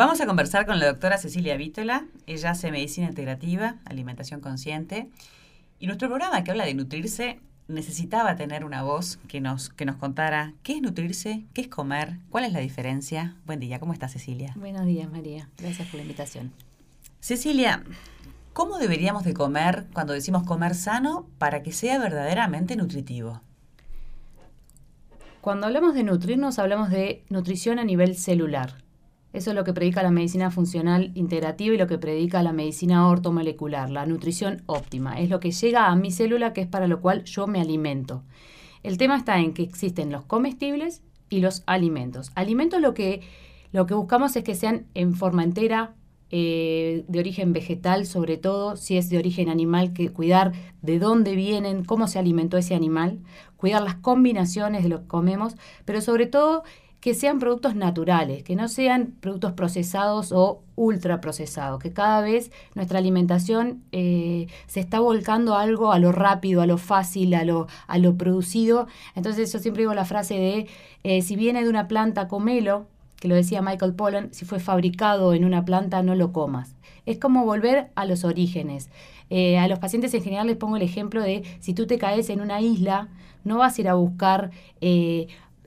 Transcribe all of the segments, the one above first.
Vamos a conversar con la doctora Cecilia Vítola. Ella hace medicina integrativa, alimentación consciente. Y nuestro programa que habla de nutrirse necesitaba tener una voz que nos, que nos contara qué es nutrirse, qué es comer, cuál es la diferencia. Buen día, ¿cómo estás Cecilia? Buenos días María, gracias por la invitación. Cecilia, ¿cómo deberíamos de comer cuando decimos comer sano para que sea verdaderamente nutritivo? Cuando hablamos de nutrirnos hablamos de nutrición a nivel celular. Eso es lo que predica la medicina funcional integrativa y lo que predica la medicina ortomolecular, la nutrición óptima. Es lo que llega a mi célula, que es para lo cual yo me alimento. El tema está en que existen los comestibles y los alimentos. Alimentos lo que, lo que buscamos es que sean en forma entera, eh, de origen vegetal, sobre todo, si es de origen animal, que cuidar de dónde vienen, cómo se alimentó ese animal, cuidar las combinaciones de lo que comemos, pero sobre todo que sean productos naturales, que no sean productos procesados o ultraprocesados, que cada vez nuestra alimentación eh, se está volcando algo a lo rápido, a lo fácil, a lo, a lo producido. Entonces yo siempre digo la frase de, eh, si viene de una planta, comelo, que lo decía Michael Pollan, si fue fabricado en una planta, no lo comas. Es como volver a los orígenes. Eh, a los pacientes en general les pongo el ejemplo de si tú te caes en una isla, no vas a ir a buscar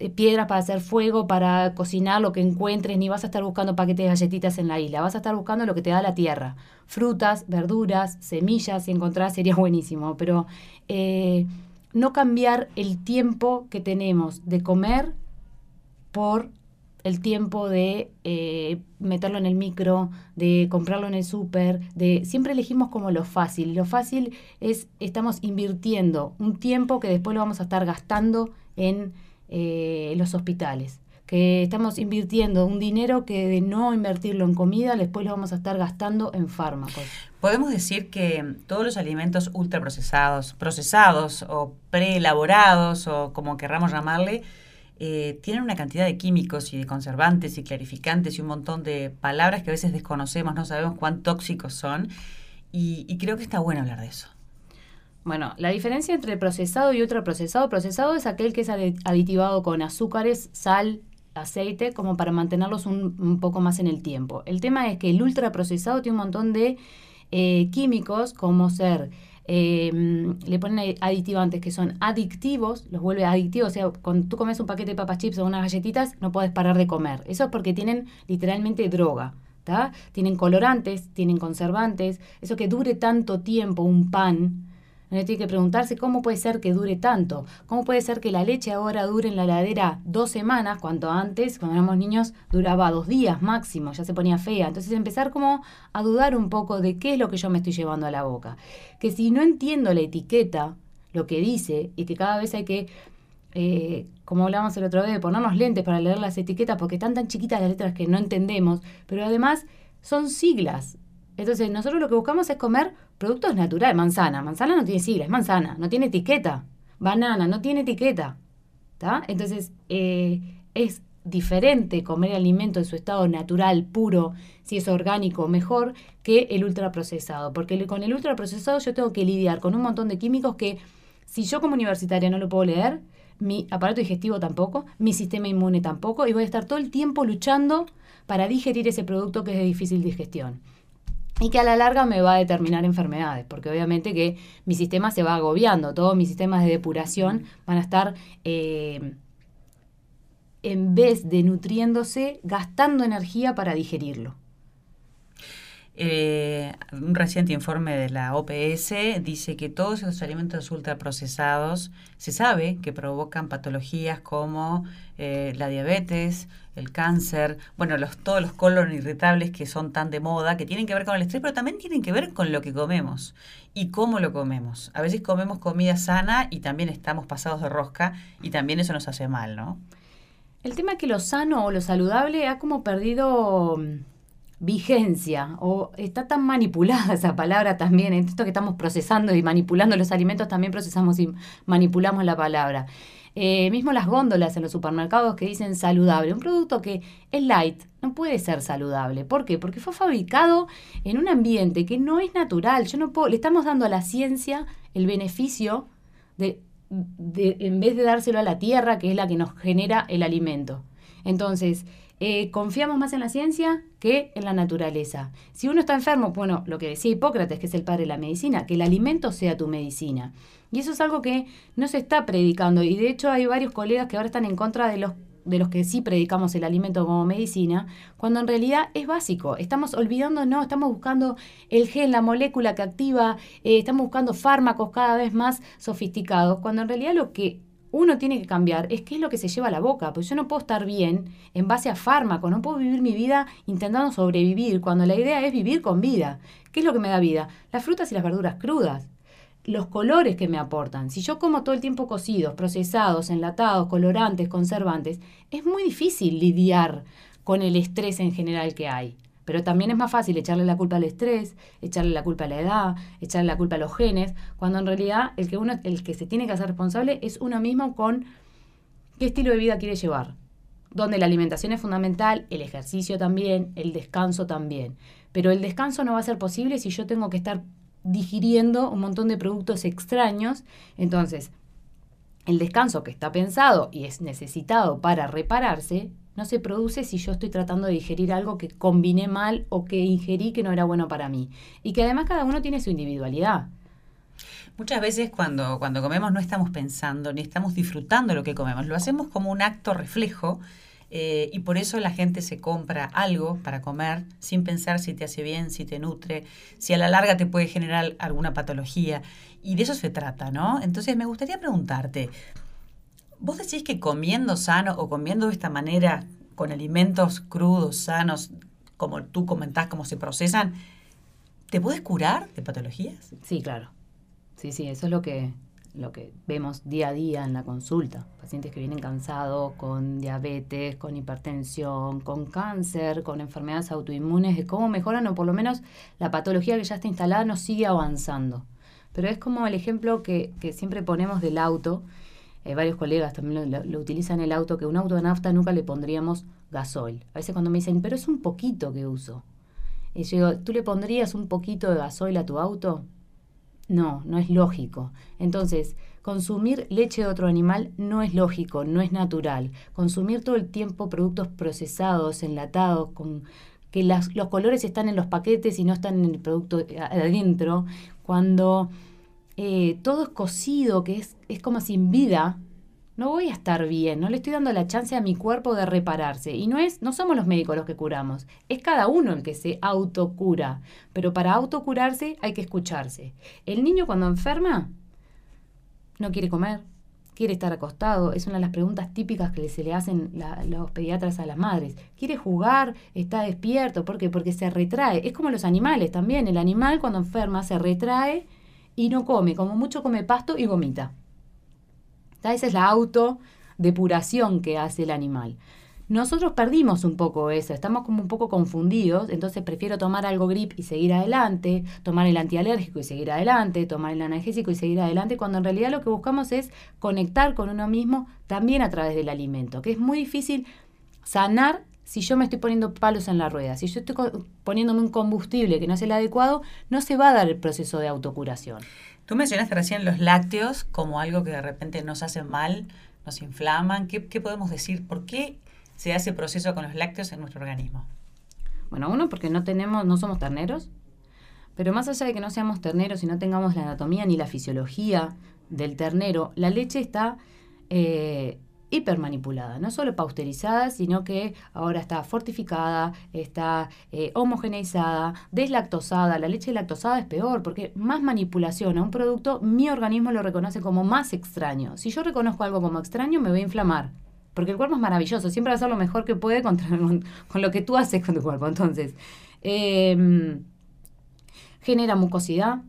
piedras para hacer fuego, para cocinar lo que encuentres, ni vas a estar buscando paquetes de galletitas en la isla, vas a estar buscando lo que te da la tierra, frutas, verduras, semillas, si encontrás sería buenísimo, pero eh, no cambiar el tiempo que tenemos de comer por el tiempo de eh, meterlo en el micro, de comprarlo en el súper, de siempre elegimos como lo fácil. Lo fácil es, estamos invirtiendo un tiempo que después lo vamos a estar gastando en eh, los hospitales que estamos invirtiendo un dinero que de no invertirlo en comida, después lo vamos a estar gastando en fármacos. Podemos decir que todos los alimentos ultraprocesados, procesados o preelaborados o como querramos llamarle, eh, tienen una cantidad de químicos y de conservantes y clarificantes y un montón de palabras que a veces desconocemos, no sabemos cuán tóxicos son y creo que está bueno hablar de eso. Bueno, la diferencia entre procesado y ultraprocesado, procesado es aquel que es aditivado con azúcares, sal, aceite, como para mantenerlos un, poco más en el tiempo. El tema es que el ultraprocesado tiene un montón de eh, químicos, como ser, em, le ponen aditivantes que son adictivos, los vuelve adictivos, o sea, cuando tú comes un paquete de papas chips o unas galletitas, no puedes parar de comer. Eso es porque tienen literalmente droga. Tienen colorantes, tienen conservantes, eso que dure tanto tiempo un pan, uno tiene que preguntarse cómo puede ser que dure tanto. ¿Cómo puede ser que la leche ahora dure en la heladera dos semanas, cuando antes, cuando éramos niños, duraba dos días máximo, ya se ponía fea? Entonces empezar como a dudar un poco de qué es lo que yo me estoy llevando a la boca. Que si no entiendo la etiqueta, lo que dice, y que cada vez hay que eh, como hablábamos el otro día, ponernos lentes para leer las etiquetas porque están tan chiquitas las letras que no entendemos, pero además son siglas. Entonces, nosotros lo que buscamos es comer productos naturales. Manzana. Manzana no tiene sigla, es manzana, no tiene etiqueta. Banana, no tiene etiqueta. ¿Está? Entonces, eh, es diferente comer alimento en su estado natural, puro, si es orgánico, mejor, que el ultraprocesado. Porque con el ultraprocesado yo tengo que lidiar con un montón de químicos que, si yo como universitaria no lo puedo leer, mi aparato digestivo tampoco, mi sistema inmune tampoco, y voy a estar todo el tiempo luchando para digerir ese producto que es de difícil digestión y que a la larga me va a determinar enfermedades, porque obviamente que mi sistema se va agobiando, todos mis sistemas de depuración van a estar, eh, en vez de nutriéndose, gastando energía para digerirlo. Eh, un reciente informe de la OPS dice que todos esos alimentos ultraprocesados se sabe que provocan patologías como eh, la diabetes, el cáncer, bueno, los, todos los colon irritables que son tan de moda, que tienen que ver con el estrés, pero también tienen que ver con lo que comemos y cómo lo comemos. A veces comemos comida sana y también estamos pasados de rosca y también eso nos hace mal, ¿no? El tema que lo sano o lo saludable ha como perdido vigencia o está tan manipulada esa palabra también, en esto que estamos procesando y manipulando los alimentos, también procesamos y manipulamos la palabra. Eh, mismo las góndolas en los supermercados que dicen saludable, un producto que es light, no puede ser saludable. ¿Por qué? Porque fue fabricado en un ambiente que no es natural. Yo no puedo, le estamos dando a la ciencia el beneficio de, de, en vez de dárselo a la tierra, que es la que nos genera el alimento. Entonces, eh, confiamos más en la ciencia que en la naturaleza. Si uno está enfermo, bueno, lo que decía Hipócrates, que es el padre de la medicina, que el alimento sea tu medicina. Y eso es algo que no se está predicando. Y de hecho hay varios colegas que ahora están en contra de los de los que sí predicamos el alimento como medicina, cuando en realidad es básico. Estamos olvidando, no, estamos buscando el gen, la molécula que activa, eh, estamos buscando fármacos cada vez más sofisticados, cuando en realidad lo que uno tiene que cambiar es qué es lo que se lleva a la boca, porque yo no puedo estar bien en base a fármacos, no puedo vivir mi vida intentando sobrevivir, cuando la idea es vivir con vida. ¿Qué es lo que me da vida? Las frutas y las verduras crudas los colores que me aportan. Si yo como todo el tiempo cocidos, procesados, enlatados, colorantes, conservantes, es muy difícil lidiar con el estrés en general que hay. Pero también es más fácil echarle la culpa al estrés, echarle la culpa a la edad, echarle la culpa a los genes, cuando en realidad el que uno, el que se tiene que hacer responsable es uno mismo con qué estilo de vida quiere llevar. Donde la alimentación es fundamental, el ejercicio también, el descanso también. Pero el descanso no va a ser posible si yo tengo que estar digiriendo un montón de productos extraños. Entonces, el descanso que está pensado y es necesitado para repararse, no se produce si yo estoy tratando de digerir algo que combiné mal o que ingerí que no era bueno para mí. Y que además cada uno tiene su individualidad. Muchas veces cuando, cuando comemos no estamos pensando ni estamos disfrutando lo que comemos, lo hacemos como un acto reflejo eh, y por eso la gente se compra algo para comer sin pensar si te hace bien, si te nutre, si a la larga te puede generar alguna patología. Y de eso se trata, ¿no? Entonces me gustaría preguntarte, ¿vos decís que comiendo sano o comiendo de esta manera, con alimentos crudos, sanos, como tú comentás, cómo se procesan, ¿te puedes curar de patologías? Sí, claro. Sí, sí, eso es lo que, lo que vemos día a día en la consulta. Pacientes que vienen cansados con diabetes, con hipertensión, con cáncer, con enfermedades autoinmunes, de cómo mejoran o por lo menos la patología que ya está instalada no sigue avanzando. Pero es como el ejemplo que, siempre ponemos del auto. Eh, varios colegas también lo, utilizan el auto, que un auto de nafta nunca le pondríamos gasoil. A veces cuando me dicen, pero es un poquito que uso. Y yo digo, ¿tú le pondrías un poquito de gasoil a tu auto? No, no es lógico. Entonces, consumir leche de otro animal no es lógico, no es natural. Consumir todo el tiempo productos procesados, enlatados, con que los colores están en los paquetes y no están en el producto adentro, cuando eh, todo es cocido, que es, es como sin vida, no voy a estar bien, no le estoy dando la chance a mi cuerpo de repararse. Y no es, no somos los médicos los que curamos, es cada uno el que se autocura. Pero para autocurarse hay que escucharse. El niño cuando enferma no quiere comer, quiere estar acostado, es una de las preguntas típicas que se le hacen los pediatras a las madres. Quiere jugar, está despierto, ¿por qué? Porque se retrae. Es como los animales también, el animal cuando enferma se retrae y no come, como mucho come pasto y vomita. Esa es la autodepuración que hace el animal. Nosotros perdimos un poco eso, estamos como un poco confundidos, entonces prefiero tomar algo grip y seguir adelante, tomar el antialérgico y seguir adelante, tomar el analgésico y seguir adelante, cuando en realidad lo que buscamos es conectar con uno mismo también a través del alimento, que es muy difícil sanar si yo me estoy poniendo palos en la rueda, si yo estoy poniéndome un combustible que no es el adecuado, no se va a dar el proceso de autocuración. Tú mencionaste recién los lácteos como algo que de repente nos hace mal, nos inflaman. ¿Qué, podemos decir? ¿Por qué se hace proceso con los lácteos en nuestro organismo? Bueno, uno, porque no tenemos, no somos terneros, pero más allá de que no seamos terneros y no tengamos la anatomía ni la fisiología del ternero, la leche está eh, hipermanipulada, no solo pausterizada, sino que ahora está fortificada, está eh, homogeneizada, deslactosada. La leche lactosada es peor porque más manipulación a un producto, mi organismo lo reconoce como más extraño. Si yo reconozco algo como extraño, me voy a inflamar. Porque el cuerpo es maravilloso, siempre va a hacer lo mejor que puede contra, con, lo que tú haces con tu cuerpo. Entonces, em, genera mucosidad,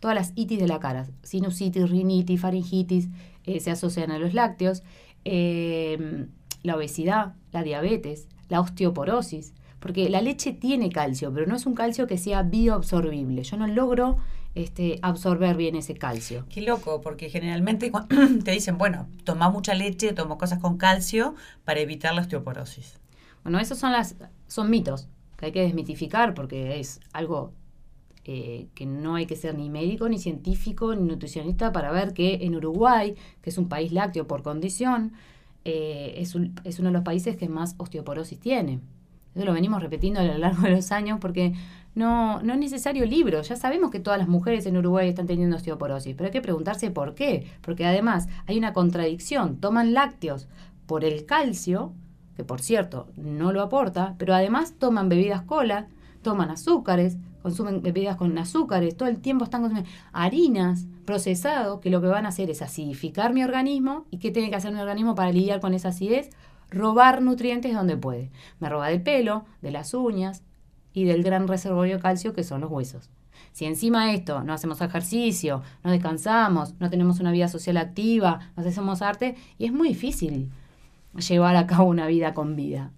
todas las itis de la cara, sinusitis, rinitis, faringitis, eh, se asocian a los lácteos. Em, la obesidad, la diabetes, la osteoporosis, porque la leche tiene calcio, pero no es un calcio que sea bioabsorbible. Yo no logro este, absorber bien ese calcio. Qué loco, porque generalmente te dicen, bueno, toma mucha leche, toma cosas con calcio para evitar la osteoporosis. Bueno, esos son, las, son mitos que hay que desmitificar porque es algo eh, que no hay que ser ni médico, ni científico, ni nutricionista para ver que en Uruguay, que es un país lácteo por condición, eh, es, es uno de los países que más osteoporosis tiene. Eso lo venimos repitiendo a lo largo de los años porque no, no es necesario libro. Ya sabemos que todas las mujeres en Uruguay están teniendo osteoporosis, pero hay que preguntarse por qué. Porque además hay una contradicción. Toman lácteos por el calcio, que por cierto no lo aporta, pero además toman bebidas cola, toman azúcares, consumen bebidas con azúcares, todo el tiempo están consumiendo harinas, procesados, que lo que van a hacer es acidificar mi organismo. ¿Y qué tiene que hacer mi organismo para lidiar con esa acidez? robar nutrientes donde puede. Me roba del pelo, de las uñas y del gran reservorio de calcio que son los huesos. Si encima de esto no hacemos ejercicio, no descansamos, no tenemos una vida social activa, no hacemos arte, y es muy difícil llevar a cabo una vida con vida.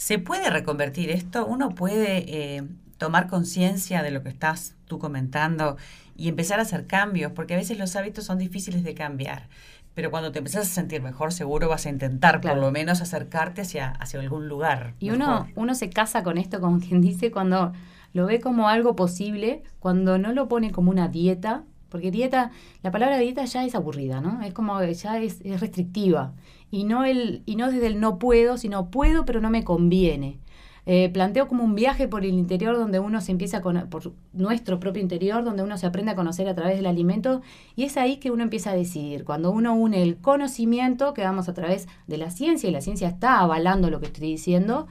¿Se puede reconvertir esto? ¿Uno puede eh, tomar conciencia de lo que estás tú comentando y empezar a hacer cambios? Porque a veces los hábitos son difíciles de cambiar. Pero cuando te empiezas a sentir mejor, seguro vas a intentar por lo menos acercarte hacia, hacia algún lugar. Y uno, uno se casa con esto, como quien dice, cuando lo ve como algo posible, cuando no lo pone como una dieta, porque dieta, la palabra dieta ya es aburrida, ¿no? Es como ya es, es restrictiva. Y no, el, y no desde el no puedo, sino puedo, pero no me conviene. Eh, planteo como un viaje por el interior donde uno se empieza con, por nuestro propio interior, donde uno se aprende a conocer a través del alimento y es ahí que uno empieza a decidir. Cuando uno une el conocimiento que damos a través de la ciencia y la ciencia está avalando lo que estoy diciendo,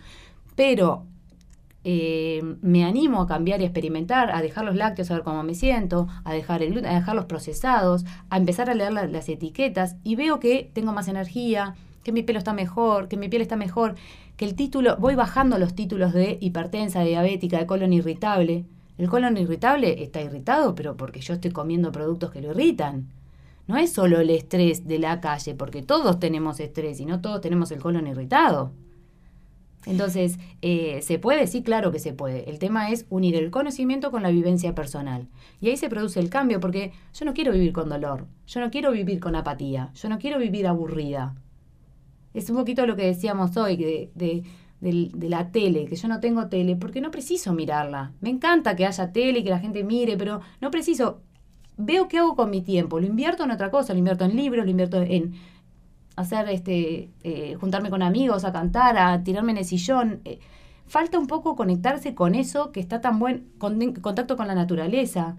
pero eh, me animo a cambiar y a experimentar, a dejar los lácteos, a ver cómo me siento, a dejar, el, a dejar los procesados, a empezar a leer las etiquetas y veo que tengo más energía, que mi pelo está mejor, que mi piel está mejor, que el título, voy bajando los títulos de hipertensa, diabética, de colon irritable. El colon irritable está irritado, pero porque yo estoy comiendo productos que lo irritan. No es solo el estrés de la calle, porque todos tenemos estrés y no todos tenemos el colon irritado. Entonces, eh, ¿se puede? Sí, claro que se puede. El tema es unir el conocimiento con la vivencia personal. Y ahí se produce el cambio, porque yo no quiero vivir con dolor, yo no quiero vivir con apatía, yo no quiero vivir aburrida. Es un poquito lo que decíamos hoy de, de, la tele, que yo no tengo tele, porque no preciso mirarla. Me encanta que haya tele y que la gente mire, pero no preciso. Veo qué hago con mi tiempo, lo invierto en otra cosa, lo invierto en libros, lo invierto en hacer este, eh, juntarme con amigos, a cantar, a tirarme en el sillón. Eh, falta un poco conectarse con eso que está tan buen contacto con la naturaleza.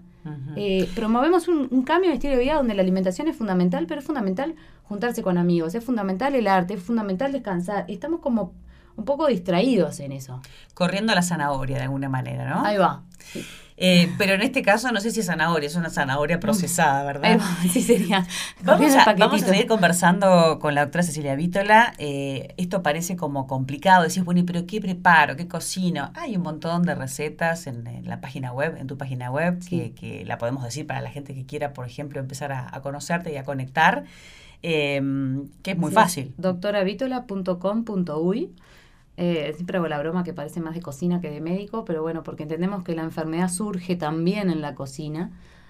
Eh, promovemos un, cambio de estilo de vida donde la alimentación es fundamental, pero es fundamental juntarse con amigos, es fundamental el arte, es fundamental descansar. Estamos como un poco distraídos en eso. Corriendo a la zanahoria de alguna manera, ¿no? Ahí va. Eh, pero en este caso no sé si es zanahoria, es una zanahoria procesada, ¿verdad? sí, sería. Vamos a, seguir conversando con la doctora Cecilia Vítola. Eh, esto parece como complicado. Decís, bueno, pero qué preparo? ¿Qué cocino? Hay un montón de recetas en, la página web, en tu página web, que, la podemos decir para la gente que quiera, por ejemplo, empezar a, conocerte y a conectar, eh, que es muy fácil. doctoravitola.com.uy eh, siempre hago la broma que parece más de cocina que de médico, pero bueno, porque entendemos que la enfermedad surge también en la cocina.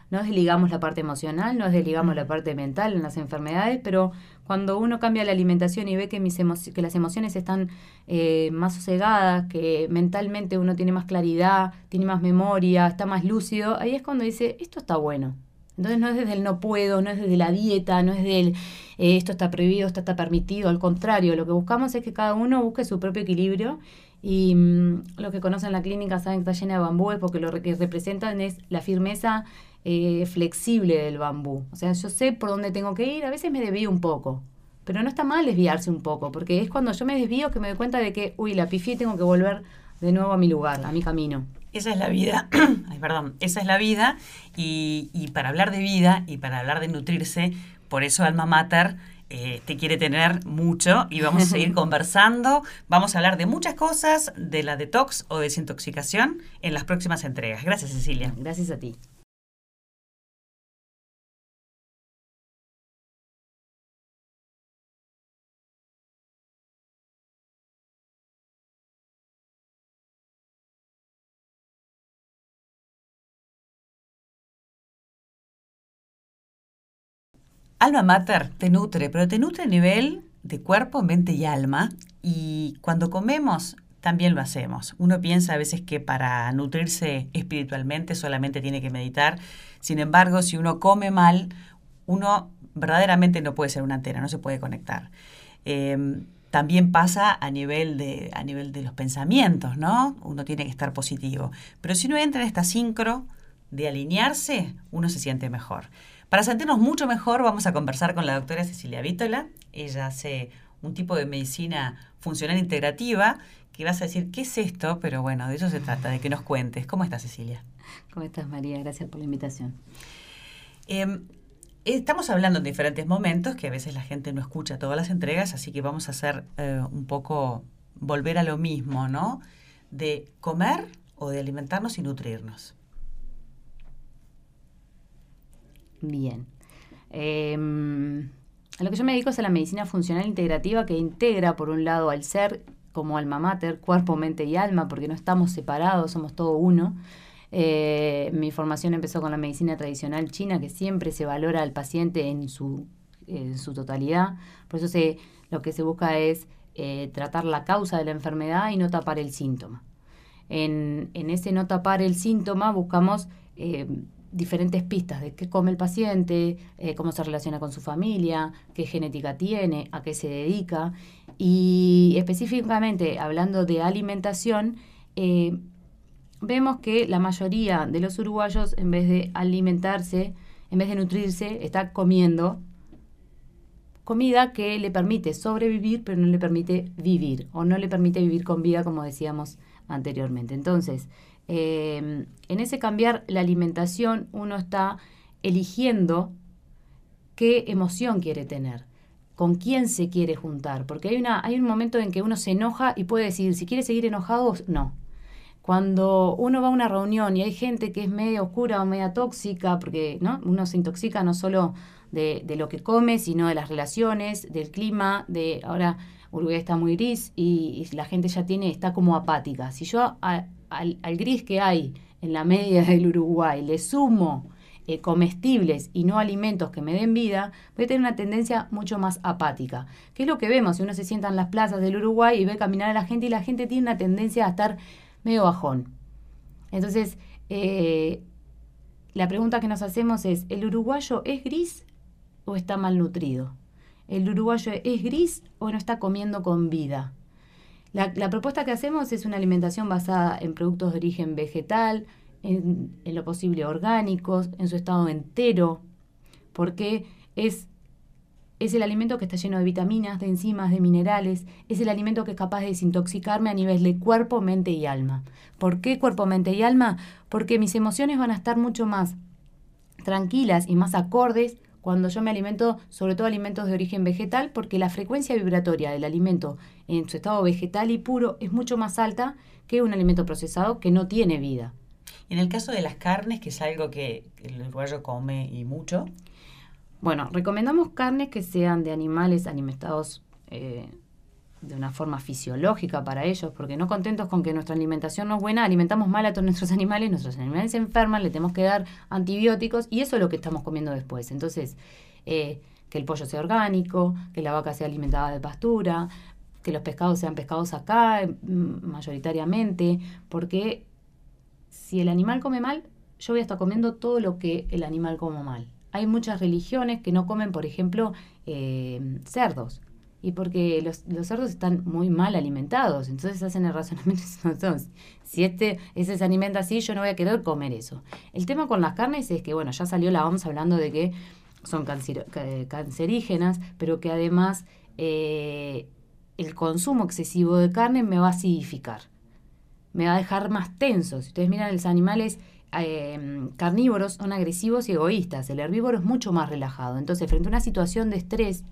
No desligamos la parte emocional, no desligamos la parte mental en las enfermedades, pero cuando uno cambia la alimentación y ve que, mis que las emociones están eh, más sosegadas, que mentalmente uno tiene más claridad, tiene más memoria, está más lúcido, ahí es cuando dice, esto está bueno. Entonces no es desde el no puedo, no es desde la dieta, no es del esto está prohibido, esto está permitido, al contrario, lo que buscamos es que cada uno busque su propio equilibrio y mm, los que conocen la clínica saben que está llena de bambúes porque lo que representan es la firmeza eh, flexible del bambú. O sea, yo sé por dónde tengo que ir, a veces me desvío un poco, pero no está mal desviarse un poco, porque es cuando yo me desvío que me doy cuenta de que, uy, la pifié tengo que volver de nuevo a mi lugar, a mi camino. Esa es la vida, ay, perdón, esa es la vida y, para hablar de vida y para hablar de nutrirse, por eso Alma Mater eh, te quiere tener mucho y vamos a seguir conversando, vamos a hablar de muchas cosas, de la detox o desintoxicación en las próximas entregas. Gracias Cecilia. Gracias a ti. Alma Mater te nutre, pero te nutre a nivel de cuerpo, mente y alma. Y cuando comemos, también lo hacemos. Uno piensa a veces que para nutrirse espiritualmente solamente tiene que meditar. Sin embargo, si uno come mal, uno verdaderamente no puede ser una antena, no se puede conectar. Em, también pasa a nivel, de, a nivel de los pensamientos, ¿no? Uno tiene que estar positivo. Pero si uno entra en esta sincro de alinearse, uno se siente mejor. Para sentirnos mucho mejor, vamos a conversar con la doctora Cecilia Vítola. Ella hace un tipo de medicina funcional integrativa que vas a decir, ¿qué es esto? Pero bueno, de eso se trata, de que nos cuentes. ¿Cómo estás, Cecilia? ¿Cómo estás, María? Gracias por la invitación. Em, estamos hablando en diferentes momentos, que a veces la gente no escucha todas las entregas, así que vamos a hacer eh, un poco, volver a lo mismo, ¿no? De comer o de alimentarnos y nutrirnos. Bien. Em, a lo que yo me dedico es a la medicina funcional integrativa que integra, por un lado, al ser como alma mater, cuerpo, mente y alma, porque no estamos separados, somos todo uno. Eh, mi formación empezó con la medicina tradicional china, que siempre se valora al paciente en su, en su totalidad. Por eso se, lo que se busca es eh, tratar la causa de la enfermedad y no tapar el síntoma. En, en ese no tapar el síntoma buscamos eh, diferentes pistas de qué come el paciente, cómo se relaciona con su familia, qué genética tiene, a qué se dedica. Y específicamente hablando de alimentación, vemos que la mayoría de los uruguayos, en vez de alimentarse, en vez de nutrirse, está comiendo comida que le permite sobrevivir, pero no le permite vivir, o no le permite vivir con vida, como decíamos anteriormente. Entonces, em, en ese cambiar la alimentación, uno está eligiendo qué emoción quiere tener, con quién se quiere juntar, porque hay, una, hay un momento en que uno se enoja y puede decidir si quiere seguir enojado no. Cuando uno va a una reunión y hay gente que es medio oscura o media tóxica, porque ¿no? uno se intoxica no solo de, lo que come, sino de las relaciones, del clima, de ahora Uruguay está muy gris y, la gente ya tiene, está como apática. Si yo al, gris que hay en la media del Uruguay le sumo eh, comestibles y no alimentos que me den vida, voy a tener una tendencia mucho más apática. ¿Qué es lo que vemos? Si uno se sienta en las plazas del Uruguay y ve caminar a la gente y la gente tiene una tendencia a estar medio bajón. Entonces, eh, la pregunta que nos hacemos es, ¿el uruguayo es gris o está malnutrido? ¿El uruguayo es gris o no está comiendo con vida? La, propuesta que hacemos es una alimentación basada en productos de origen vegetal, en, en lo posible orgánicos, en su estado entero, porque es es el alimento que está lleno de vitaminas, de enzimas, de minerales, es el alimento que es capaz de desintoxicarme a nivel de cuerpo, mente y alma. ¿Por qué cuerpo, mente y alma? Porque mis emociones van a estar mucho más tranquilas y más acordes cuando yo me alimento, sobre todo alimentos de origen vegetal, porque la frecuencia vibratoria del alimento en su estado vegetal y puro es mucho más alta que un alimento procesado que no tiene vida. En el caso de las carnes, que es algo que el uruguayo come y mucho, bueno, recomendamos carnes que sean de animales alimentados eh, de una forma fisiológica para ellos, porque no contentos con que nuestra alimentación no es buena, alimentamos mal a todos nuestros animales, nuestros animales se enferman, le tenemos que dar antibióticos y eso es lo que estamos comiendo después. Entonces, eh, que el pollo sea orgánico, que la vaca sea alimentada de pastura, que los pescados sean pescados acá mm, mayoritariamente, porque si el animal come mal, yo voy a estar comiendo todo lo que el animal come mal hay muchas religiones que no comen, por ejemplo, eh, cerdos. Y porque los, cerdos están muy mal alimentados. Entonces hacen el razonamiento. Entonces, si este, ese se alimenta así, yo no voy a querer comer eso. El tema con las carnes es que, bueno, ya salió la OMS hablando de que son cancerígenas, pero que además eh, el consumo excesivo de carne me va a acidificar. Me va a dejar más tenso. Si ustedes miran los animales Em, carnívoros son agresivos y egoístas, el herbívoro es mucho más relajado. Entonces, frente a una situación de estrés,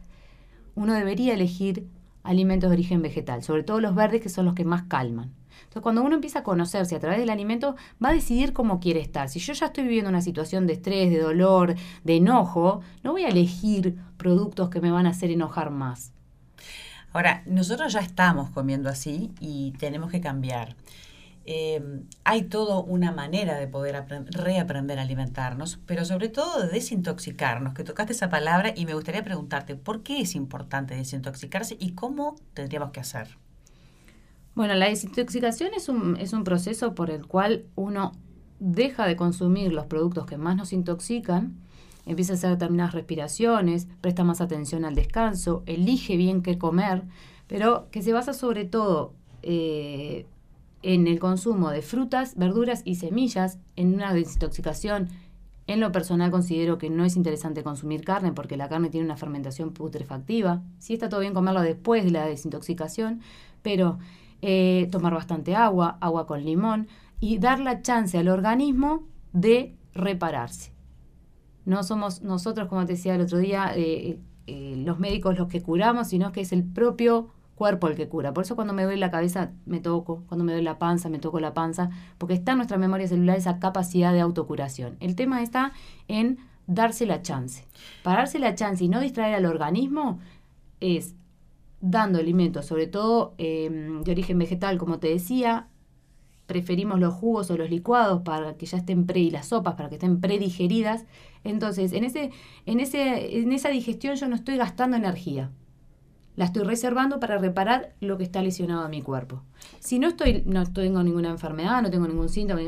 uno debería elegir alimentos de origen vegetal, sobre todo los verdes que son los que más calman. Entonces, cuando uno empieza a conocerse a través del alimento, va a decidir cómo quiere estar. Si yo ya estoy viviendo una situación de estrés, de dolor, de enojo, no voy a elegir productos que me van a hacer enojar más. Ahora, nosotros ya estamos comiendo así y tenemos que cambiar. Em, hay toda una manera de poder reaprender a alimentarnos, pero sobre todo de desintoxicarnos, que tocaste esa palabra y me gustaría preguntarte, ¿por qué es importante desintoxicarse y cómo tendríamos que hacer? Bueno, la desintoxicación es un, es un proceso por el cual uno deja de consumir los productos que más nos intoxican empieza a hacer determinadas respiraciones, presta más atención al descanso, elige bien qué comer, pero que se basa sobre todo eh, en el consumo de frutas, verduras y semillas, en una desintoxicación. En lo personal considero que no es interesante consumir carne porque la carne tiene una fermentación putrefactiva. Sí está todo bien comerlo después de la desintoxicación, pero eh, tomar bastante agua, agua con limón y dar la chance al organismo de repararse. No somos nosotros, como te decía el otro día, eh, eh, los médicos los que curamos, sino que es el propio cuerpo el que cura. Por eso cuando me duele la cabeza me toco, cuando me duele la panza me toco la panza, porque está en nuestra memoria celular esa capacidad de autocuración. El tema está en darse la chance. Para darse la chance y no distraer al organismo es dando alimentos, sobre todo em, de origen vegetal, como te decía, preferimos los jugos o los licuados para que ya estén pre y las sopas para que estén predigeridas. Entonces, en ese, en ese, en esa digestión yo no estoy gastando energía. La estoy reservando para reparar lo que está lesionado en mi cuerpo. Si no estoy, no tengo ninguna enfermedad, no tengo ningún síntoma,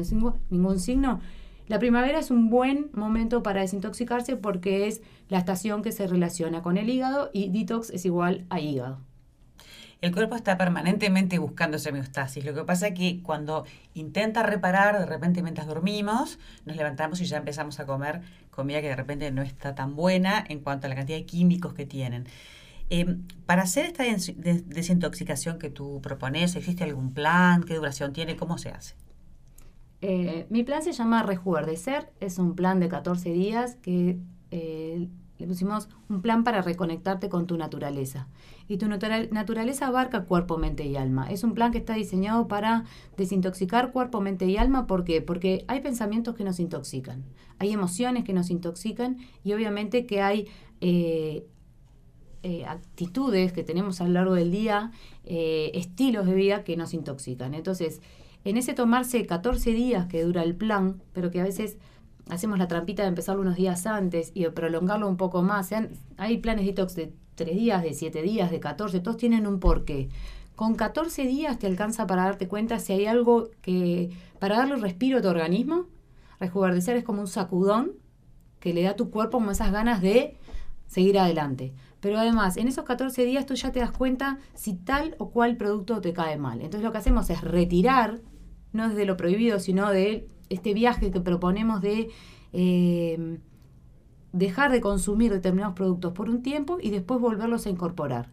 ningún signo, la primavera es un buen momento para desintoxicarse porque es la estación que se relaciona con el hígado y detox es igual a hígado el cuerpo está permanentemente buscando esa homeostasis. Lo que pasa es que cuando intenta reparar, de repente mientras dormimos, nos levantamos y ya empezamos a comer comida que de repente no está tan buena en cuanto a la cantidad de químicos que tienen. Em, para hacer esta desintoxicación que tú propones, ¿existe algún plan? ¿Qué duración tiene? ¿Cómo se hace? Eh, mi plan se llama Rejuverdecer, es un plan de 14 días que eh, le pusimos un plan para reconectarte con tu naturaleza. Y tu naturaleza abarca cuerpo, mente y alma. Es un plan que está diseñado para desintoxicar cuerpo, mente y alma. ¿Por qué? Porque hay pensamientos que nos intoxican, hay emociones que nos intoxican y obviamente que hay eh, eh, actitudes que tenemos a lo largo del día, eh, estilos de vida que nos intoxican. Entonces, en ese tomarse 14 días que dura el plan, pero que a veces hacemos la trampita de empezarlo unos días antes y de prolongarlo un poco más. hay planes detox de 3 días, de 7 días, de 14, todos tienen un porqué. Con 14 días te alcanza para darte cuenta si hay algo que, para darle respiro a tu organismo, rejuvenecer es como un sacudón que le da a tu cuerpo como esas ganas de seguir adelante. Pero además, en esos 14 días tú ya te das cuenta si tal o cual producto te cae mal. Entonces lo que hacemos es retirar, no desde lo prohibido, sino de este viaje que proponemos de eh, dejar de consumir determinados productos por un tiempo y después volverlos a incorporar.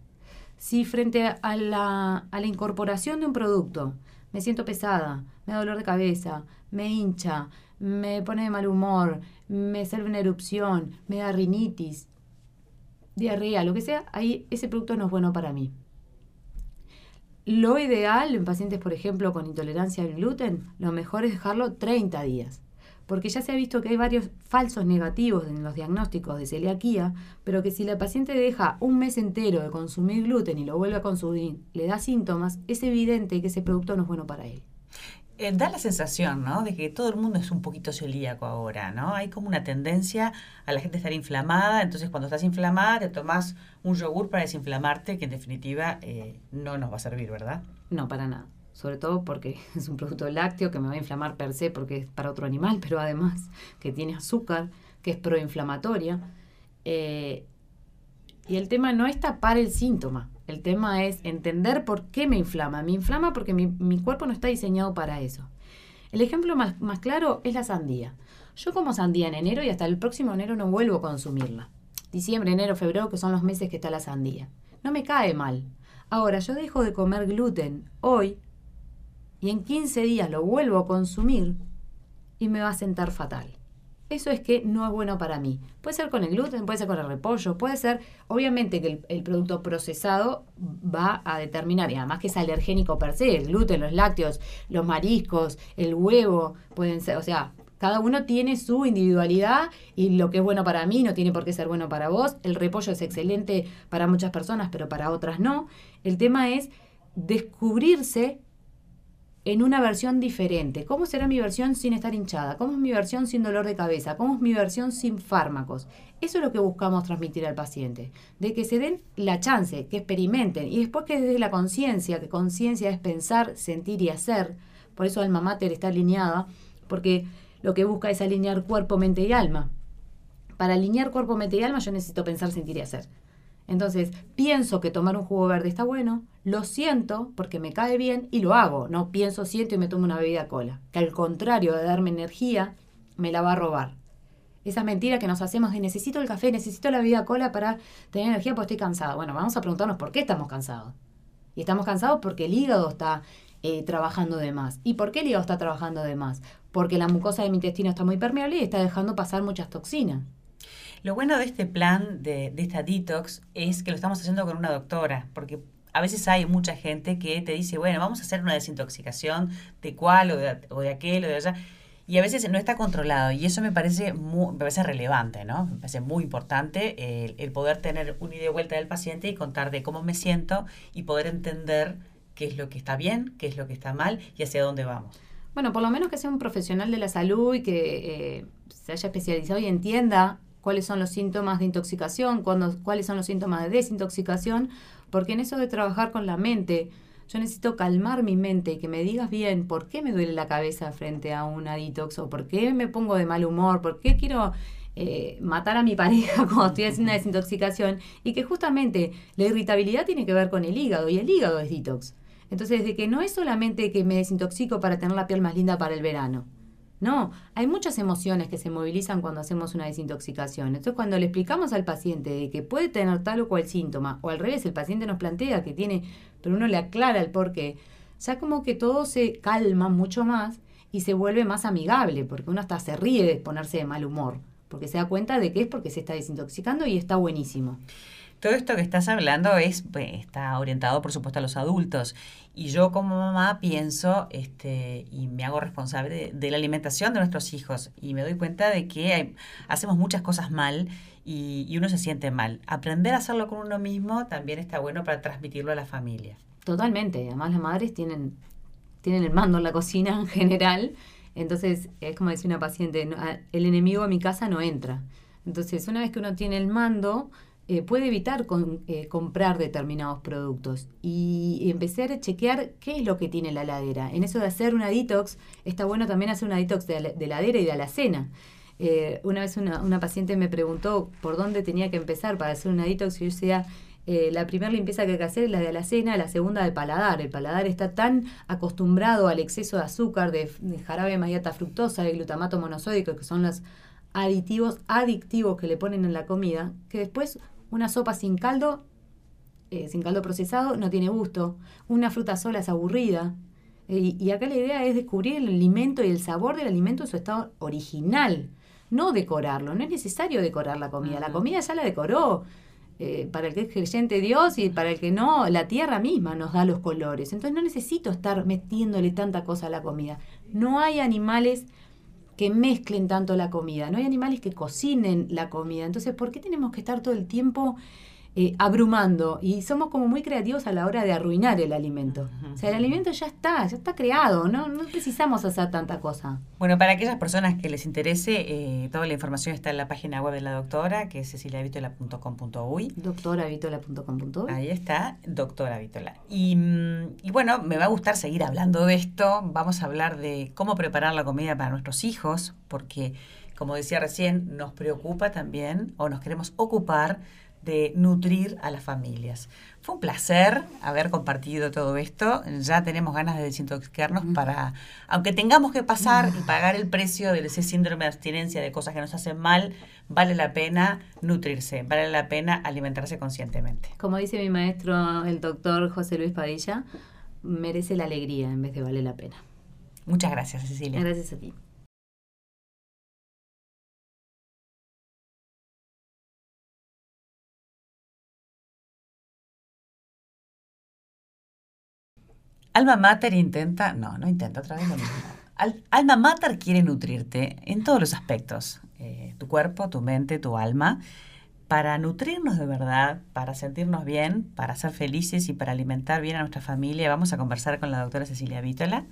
Si frente a la, a la incorporación de un producto me siento pesada, me da dolor de cabeza, me hincha, me pone de mal humor, me sale una erupción, me da rinitis, diarrea, lo que sea, ahí ese producto no es bueno para mí. Lo ideal en pacientes, por ejemplo, con intolerancia al gluten, lo mejor es dejarlo 30 días, porque ya se ha visto que hay varios falsos negativos en los diagnósticos de celiaquía, pero que si la paciente deja un mes entero de consumir gluten y lo vuelve a consumir, le da síntomas, es evidente que ese producto no es bueno para él. Eh, da la sensación, ¿no? De que todo el mundo es un poquito celíaco ahora, ¿no? Hay como una tendencia a la gente estar inflamada, entonces cuando estás inflamada te tomas un yogur para desinflamarte, que en definitiva eh, no nos va a servir, ¿verdad? No, para nada. Sobre todo porque es un producto lácteo que me va a inflamar per se porque es para otro animal, pero además que tiene azúcar, que es proinflamatoria. Eh, y el tema no es tapar el síntoma, el tema es entender por qué me inflama. Me inflama porque mi, cuerpo no está diseñado para eso. El ejemplo más, claro es la sandía. Yo como sandía en enero y hasta el próximo enero no vuelvo a consumirla. Diciembre, enero, febrero, que son los meses que está la sandía. No me cae mal. Ahora, yo dejo de comer gluten hoy y en 15 días lo vuelvo a consumir y me va a sentar fatal eso es que no es bueno para mí. Puede ser con el gluten, puede ser con el repollo, puede ser, obviamente que el, producto procesado va a determinar, y además que es alergénico per se, el gluten, los lácteos, los mariscos, el huevo, pueden ser, o sea, cada uno tiene su individualidad y lo que es bueno para mí no tiene por qué ser bueno para vos. El repollo es excelente para muchas personas, pero para otras no. El tema es descubrirse en una versión diferente. ¿Cómo será mi versión sin estar hinchada? ¿Cómo es mi versión sin dolor de cabeza? ¿Cómo es mi versión sin fármacos? Eso es lo que buscamos transmitir al paciente, de que se den la chance, que experimenten y después que desde la conciencia, que conciencia es pensar, sentir y hacer, por eso Alma Mater está alineada, porque lo que busca es alinear cuerpo, mente y alma. para alinear cuerpo, mente y alma yo necesito pensar, sentir y hacer. Entonces, pienso que tomar un jugo verde está bueno, lo siento porque me cae bien y lo hago. No pienso, siento y me tomo una bebida cola. Que al contrario de darme energía, me la va a robar. Esa mentira que nos hacemos de necesito el café, necesito la bebida cola para tener energía porque estoy cansado. Bueno, vamos a preguntarnos por qué estamos cansados. Y estamos cansados porque el hígado está eh, trabajando de más. ¿Y por qué el hígado está trabajando de más? Porque la mucosa de mi intestino está muy permeable y está dejando pasar muchas toxinas. Lo bueno de este plan, de, esta detox, es que lo estamos haciendo con una doctora, porque a veces hay mucha gente que te dice, bueno, vamos a hacer una desintoxicación de cuál o de, o de aquel o de allá. Y a veces no está controlado y eso me parece muy, me parece relevante, ¿no? Me parece muy importante el, el, poder tener un ida y vuelta del paciente y contar de cómo me siento y poder entender qué es lo que está bien, qué es lo que está mal y hacia dónde vamos. Bueno, por lo menos que sea un profesional de la salud y que eh, se haya especializado y entienda cuáles son los síntomas de intoxicación, cuándo, cuáles son los síntomas de desintoxicación, porque en eso de trabajar con la mente, yo necesito calmar mi mente y que me digas bien por qué me duele la cabeza frente a una detox o por qué me pongo de mal humor, por qué quiero eh, matar a mi pareja cuando estoy haciendo una desintoxicación y que justamente la irritabilidad tiene que ver con el hígado y el hígado es detox. Entonces, de que no es solamente que me desintoxico para tener la piel más linda para el verano. No, hay muchas emociones que se movilizan cuando hacemos una desintoxicación. Entonces, cuando le explicamos al paciente de que puede tener tal o cual síntoma, o al revés, el paciente nos plantea que tiene, pero uno le aclara el por qué, ya como que todo se calma mucho más y se vuelve más amigable, porque uno hasta se ríe de ponerse de mal humor, porque se da cuenta de que es porque se está desintoxicando y está buenísimo. Todo esto que estás hablando es, pues, está orientado, por supuesto, a los adultos. Y yo como mamá pienso este, y me hago responsable de, la alimentación de nuestros hijos. Y me doy cuenta de que hacemos muchas cosas mal y, uno se siente mal. Aprender a hacerlo con uno mismo también está bueno para transmitirlo a la familia. Totalmente. Además las madres tienen, tienen el mando en la cocina en general. Entonces es como decía una paciente, el enemigo a mi casa no entra. Entonces una vez que uno tiene el mando eh, puede evitar eh, comprar determinados productos y, empezar a chequear qué es lo que tiene la ladera. En eso de hacer una detox, está bueno también hacer una detox de, la, ladera y de alacena. Eh, una vez una, una, paciente me preguntó por dónde tenía que empezar para hacer una detox y yo decía, eh, la primera limpieza que hay que hacer es la de alacena, la segunda de paladar. El paladar está tan acostumbrado al exceso de azúcar, de, jarabe de maillata fructosa, de glutamato monosódico, que son los aditivos adictivos que le ponen en la comida, que después una sopa sin caldo, eh, sin caldo procesado, no tiene gusto. Una fruta sola es aburrida. y acá la idea es descubrir el alimento y el sabor del alimento en su estado original, no decorarlo. No es necesario decorar la comida. La comida ya la decoró. Eh, para el que es creyente Dios y para el que no, la tierra misma nos da los colores. Entonces no necesito estar metiéndole tanta cosa a la comida. No hay animales que mezclen tanto la comida, no hay animales que cocinen la comida. Entonces, ¿por qué tenemos que estar todo el tiempo eh, abrumando? Y somos como muy creativos a la hora de arruinar el alimento. O sea, el alimento ya está, ya está creado, no, no precisamos hacer tanta cosa. Bueno, para aquellas personas que les interese, eh, toda la información está en la página web de la doctora, que es ceciliavitola.com.uy. Doctoravitola.com.uy. Ahí está, doctora Vitola. Y, mm, y bueno, me va a gustar seguir hablando de esto. Vamos a hablar de cómo preparar la comida para nuestros hijos, porque, como decía recién, nos preocupa también o nos queremos ocupar de nutrir a las familias. Fue un placer haber compartido todo esto. Ya tenemos ganas de desintoxicarnos para, aunque tengamos que pasar y pagar el precio de ese síndrome de abstinencia de cosas que nos hacen mal, vale la pena nutrirse, vale la pena alimentarse conscientemente. Como dice mi maestro, el doctor José Luis Padilla, merece la alegría en vez de vale la pena. Muchas gracias, Cecilia. Gracias a ti. Alma Mater intenta, no, no intenta otra vez lo mismo. Alma Mater quiere nutrirte en todos los aspectos, eh, tu cuerpo, tu mente, tu alma, para nutrirnos de verdad, para sentirnos bien, para ser felices y para alimentar bien a nuestra familia. Vamos a conversar con la doctora Cecilia Vítola,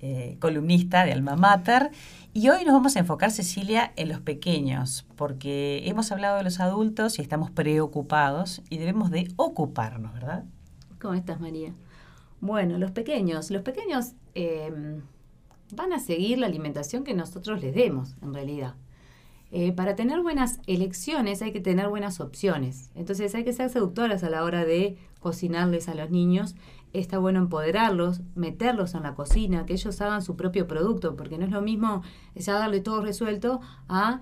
eh, columnista de Alma Mater. Y hoy nos vamos a enfocar, Cecilia, en los pequeños, porque hemos hablado de los adultos y estamos preocupados y debemos de ocuparnos, ¿verdad? ¿Cómo estás, María? Bueno, los pequeños, los pequeños em, van a seguir la alimentación que nosotros les demos, en realidad. eh, para tener buenas elecciones hay que tener buenas opciones. Entonces hay que ser seductoras a la hora de cocinarles a los niños. Está bueno empoderarlos, meterlos en la cocina, que ellos hagan su propio producto, porque no es lo mismo ya darle todo resuelto a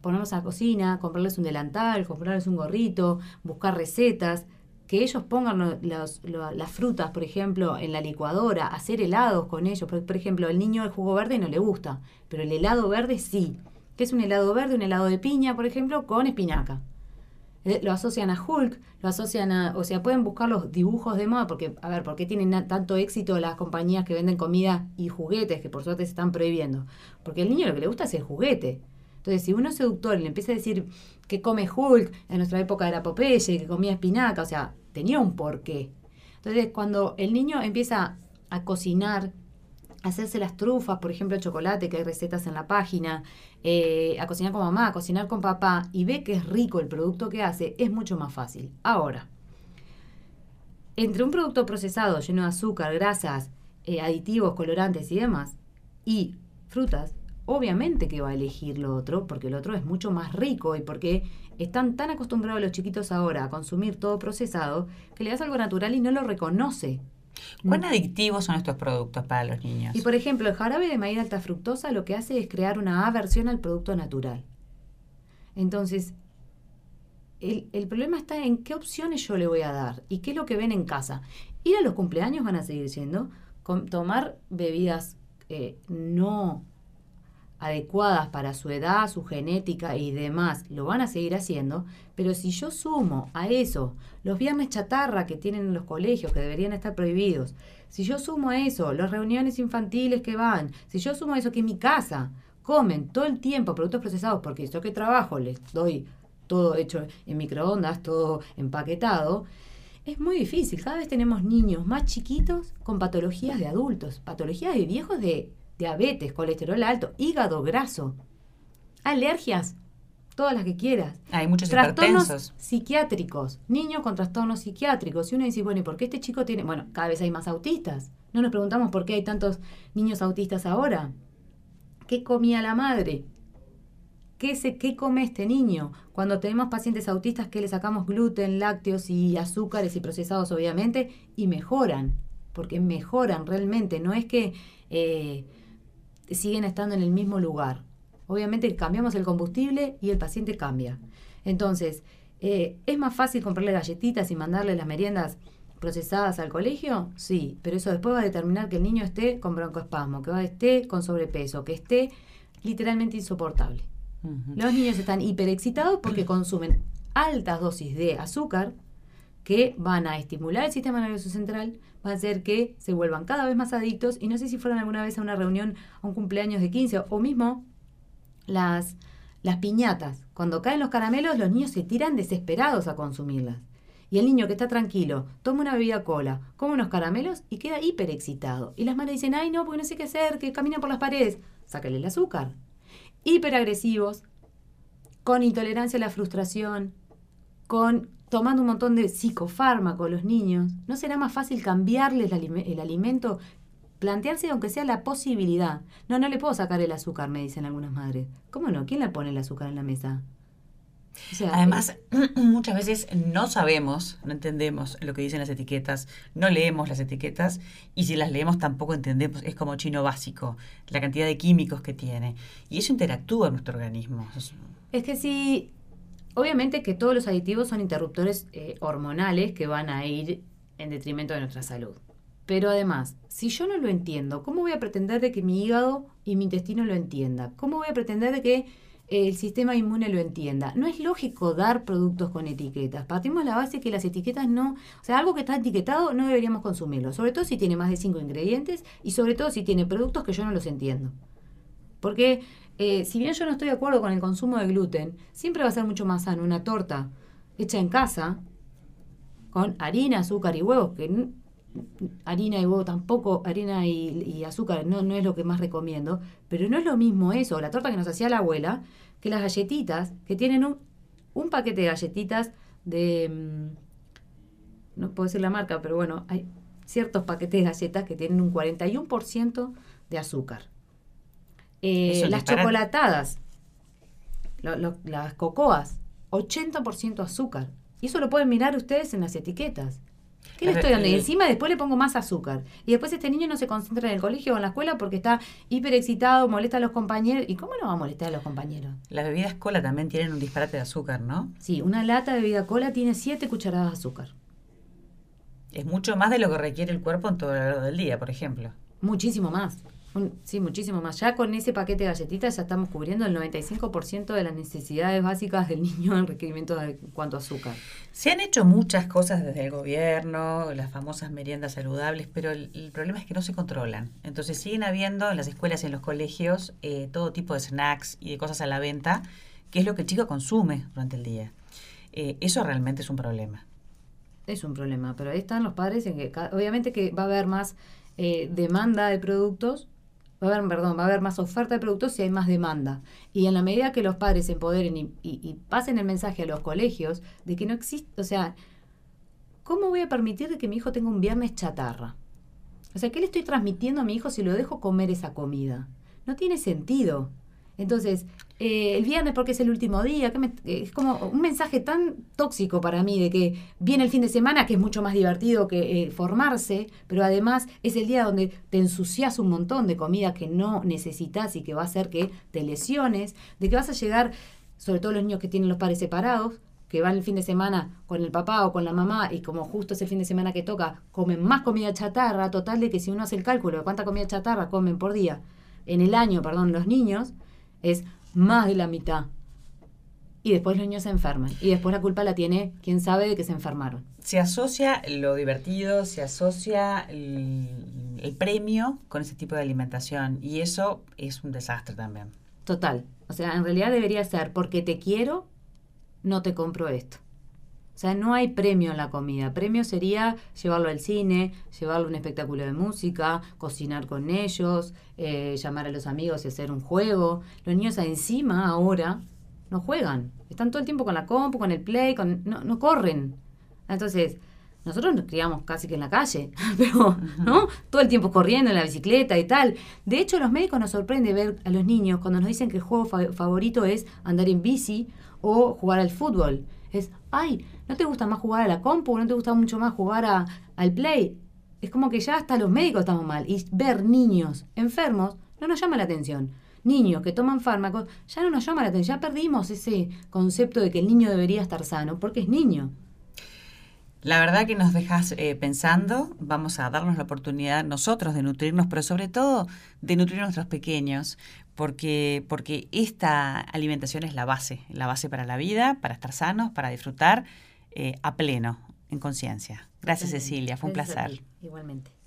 ponerlos a la cocina, comprarles un delantal, comprarles un gorrito, buscar recetas, que ellos pongan las frutas, por ejemplo, en la licuadora, hacer helados con ellos. Por, por ejemplo, el niño el jugo verde no le gusta, pero el helado verde sí que es un helado verde, un helado de piña, por ejemplo, con espinaca. Eh, lo asocian a Hulk, lo asocian a, o sea, pueden buscar los dibujos de moda, porque, a ver, ¿por qué tienen tanto éxito las compañías que venden comida y juguetes, que por suerte se están prohibiendo? Porque al niño lo que le gusta es el juguete. Entonces, si uno es seductor y le empieza a decir que come Hulk, en nuestra época era Popeye, que comía espinaca, o sea, tenía un porqué. Entonces, cuando el niño empieza a cocinar hacerse las trufas, por ejemplo, chocolate, que hay recetas en la página, eh, a cocinar con mamá, a cocinar con papá, y ve que es rico el producto que hace, es mucho más fácil. Ahora, entre un producto procesado lleno de azúcar, grasas, eh, aditivos, colorantes y demás, y frutas, obviamente que va a elegir lo otro, porque el otro es mucho más rico y porque están tan acostumbrados los chiquitos ahora a consumir todo procesado que le das algo natural y no lo reconoce. ¿Cuán adictivos son estos productos para los niños? Y por ejemplo, el jarabe de maíz alta fructosa lo que hace es crear una aversión al producto natural. Entonces, el, el, problema está en qué opciones yo le voy a dar y qué es lo que ven en casa. Ir a los cumpleaños van a seguir siendo, tomar bebidas eh, no adecuadas para su edad, su genética y demás, lo van a seguir haciendo, pero si yo sumo a eso los viernes chatarra que tienen en los colegios, que deberían estar prohibidos, si yo sumo a eso las reuniones infantiles que van, si yo sumo a eso que en mi casa comen todo el tiempo productos procesados, porque yo que trabajo les doy todo hecho en microondas, todo empaquetado, es muy difícil. Cada vez tenemos niños más chiquitos con patologías de adultos, patologías de viejos de diabetes, colesterol alto, hígado graso, alergias, todas las que quieras. Hay muchos trastornos psiquiátricos, niños con trastornos psiquiátricos. Y uno dice, bueno, ¿y por qué este chico tiene? Bueno, cada vez hay más autistas. No nos preguntamos por qué hay tantos niños autistas ahora. ¿Qué comía la madre? ¿Qué, se, ¿Qué come este niño? Cuando tenemos pacientes autistas que le sacamos gluten, lácteos y azúcares y procesados, obviamente, y mejoran, porque mejoran realmente. No es que eh, siguen estando en el mismo lugar. Obviamente cambiamos el combustible y el paciente cambia. Entonces, eh, ¿es más fácil comprarle galletitas y mandarle las meriendas procesadas al colegio? Sí, pero eso después va a determinar que el niño esté con broncoespasmo, que esté con sobrepeso, que esté literalmente insoportable. Los niños están hiperexcitados porque consumen altas dosis de azúcar que van a estimular el sistema nervioso central, va a hacer que se vuelvan cada vez más adictos. Y no sé si fueron alguna vez a una reunión, a un cumpleaños de 15 o mismo las, las piñatas. Cuando caen los caramelos, los niños se tiran desesperados a consumirlas. Y el niño que está tranquilo, toma una bebida cola, come unos caramelos y queda hiper excitado. Y las madres dicen, ay no, porque no sé qué hacer, que camina por las paredes. Sácale el azúcar. Hiperagresivos, con intolerancia a la frustración, con tomando un montón de psicofármacos los niños, ¿no será más fácil cambiarles el, alimento? Plantearse aunque sea la posibilidad. No, no le puedo sacar el azúcar, me dicen algunas madres. ¿Cómo no? ¿Quién le pone el azúcar en la mesa? Además, muchas veces no sabemos, no entendemos lo que dicen las etiquetas, no leemos las etiquetas y si las leemos tampoco entendemos, es como chino básico, la cantidad de químicos que tiene. Y eso interactúa en nuestro organismo. Es que si Obviamente que todos los aditivos son interruptores eh, hormonales que van a ir en detrimento de nuestra salud. Pero además, si yo no lo entiendo, ¿cómo voy a pretender de que mi hígado y mi intestino lo entienda? ¿Cómo voy a pretender de que eh, el sistema inmune lo entienda? No es lógico dar productos con etiquetas. Partimos de la base que las etiquetas no, o sea, algo que está etiquetado no deberíamos consumirlo, sobre todo si tiene más de cinco ingredientes y sobre todo si tiene productos que yo no los entiendo. Porque eh, si bien yo no estoy de acuerdo con el consumo de gluten, siempre va a ser mucho más sano una torta hecha en casa, con harina, azúcar y huevos, que harina y huevo tampoco, harina y, azúcar no, no es lo que más recomiendo, pero no es lo mismo eso, la torta que nos hacía la abuela, que las galletitas, que tienen un, un paquete de galletitas de... Mm, no puedo decir la marca, pero bueno, hay ciertos paquetes de galletas que tienen un 41% de azúcar. Eh, las chocolatadas. las cocoas, 80% azúcar. Y eso lo pueden mirar ustedes en las etiquetas. ¿Qué le estoy dando? Y encima después le pongo más azúcar. Y después este niño no se concentra en el colegio o en la escuela porque está hiper excitado, molesta a los compañeros. ¿Y cómo no va a molestar a los compañeros? Las bebidas cola también tienen un disparate de azúcar, ¿no? Sí, una lata de bebida cola tiene 7 cucharadas de azúcar. Es mucho más de lo que requiere el cuerpo en todo el largo del día, por ejemplo. Muchísimo más sí, muchísimo más. Ya con ese paquete de galletitas ya estamos cubriendo el 95% de las necesidades básicas del niño en requerimiento de cuanto a azúcar. Se han hecho muchas cosas desde el gobierno, las famosas meriendas saludables, pero el, problema es que no se controlan. Entonces siguen habiendo en las escuelas y en los colegios eh, todo tipo de snacks y de cosas a la venta, que es lo que el chico consume durante el día. Eh, eso realmente es un problema. Es un problema, pero ahí están los padres en que obviamente que va a haber más eh, demanda de productos va a haber, perdón, va a haber más oferta de productos si hay más demanda. Y en la medida que los padres se empoderen y, pasen el mensaje a los colegios de que no existe, o sea, ¿cómo voy a permitir que mi hijo tenga un viernes chatarra? O sea, ¿qué le estoy transmitiendo a mi hijo si lo dejo comer esa comida? No tiene sentido. Entonces, eh, el viernes porque es el último día, que es como un mensaje tan tóxico para mí de que viene el fin de semana, que es mucho más divertido que eh, formarse, pero además es el día donde te ensucias un montón de comida que no necesitas y que va a hacer que te lesiones, de que vas a llegar, sobre todo los niños que tienen los padres separados, que van el fin de semana con el papá o con la mamá y como justo es el fin de semana que toca, comen más comida chatarra, total de que si uno hace el cálculo de cuánta comida chatarra comen por día en el año, perdón, los niños, es más de la mitad. Y después los niños se enferman. Y después la culpa la tiene quien sabe de que se enfermaron. Se asocia lo divertido, se asocia el, premio con ese tipo de alimentación. Y eso es un desastre también. Total. O sea, en realidad debería ser porque te quiero, no te compro esto. O sea, no hay premio en la comida. Premio sería llevarlo al cine, llevarlo a un espectáculo de música, cocinar con ellos, eh, llamar a los amigos y hacer un juego. Los niños encima ahora no juegan. Están todo el tiempo con la compu, con el play, con, no, no corren. Entonces, nosotros nos criamos casi que en la calle, pero, ¿no? Todo el tiempo corriendo en la bicicleta y tal. De hecho, los médicos nos sorprende ver a los niños cuando nos dicen que el juego favorito es andar en bici o jugar al fútbol. Es, ay, ¿no te gusta más jugar a la compu? ¿No te gusta mucho más jugar a, al play? Es como que ya hasta los médicos estamos mal. Y ver niños enfermos no nos llama la atención. Niños que toman fármacos ya no nos llama la atención. Ya perdimos ese concepto de que el niño debería estar sano porque es niño. La verdad que nos dejas eh, pensando, vamos a darnos la oportunidad nosotros de nutrirnos, pero sobre todo de nutrir a nuestros pequeños, porque, porque esta alimentación es la base, la base para la vida, para estar sanos, para disfrutar eh, a pleno, en conciencia. Gracias Cecilia, fue un placer. Igualmente.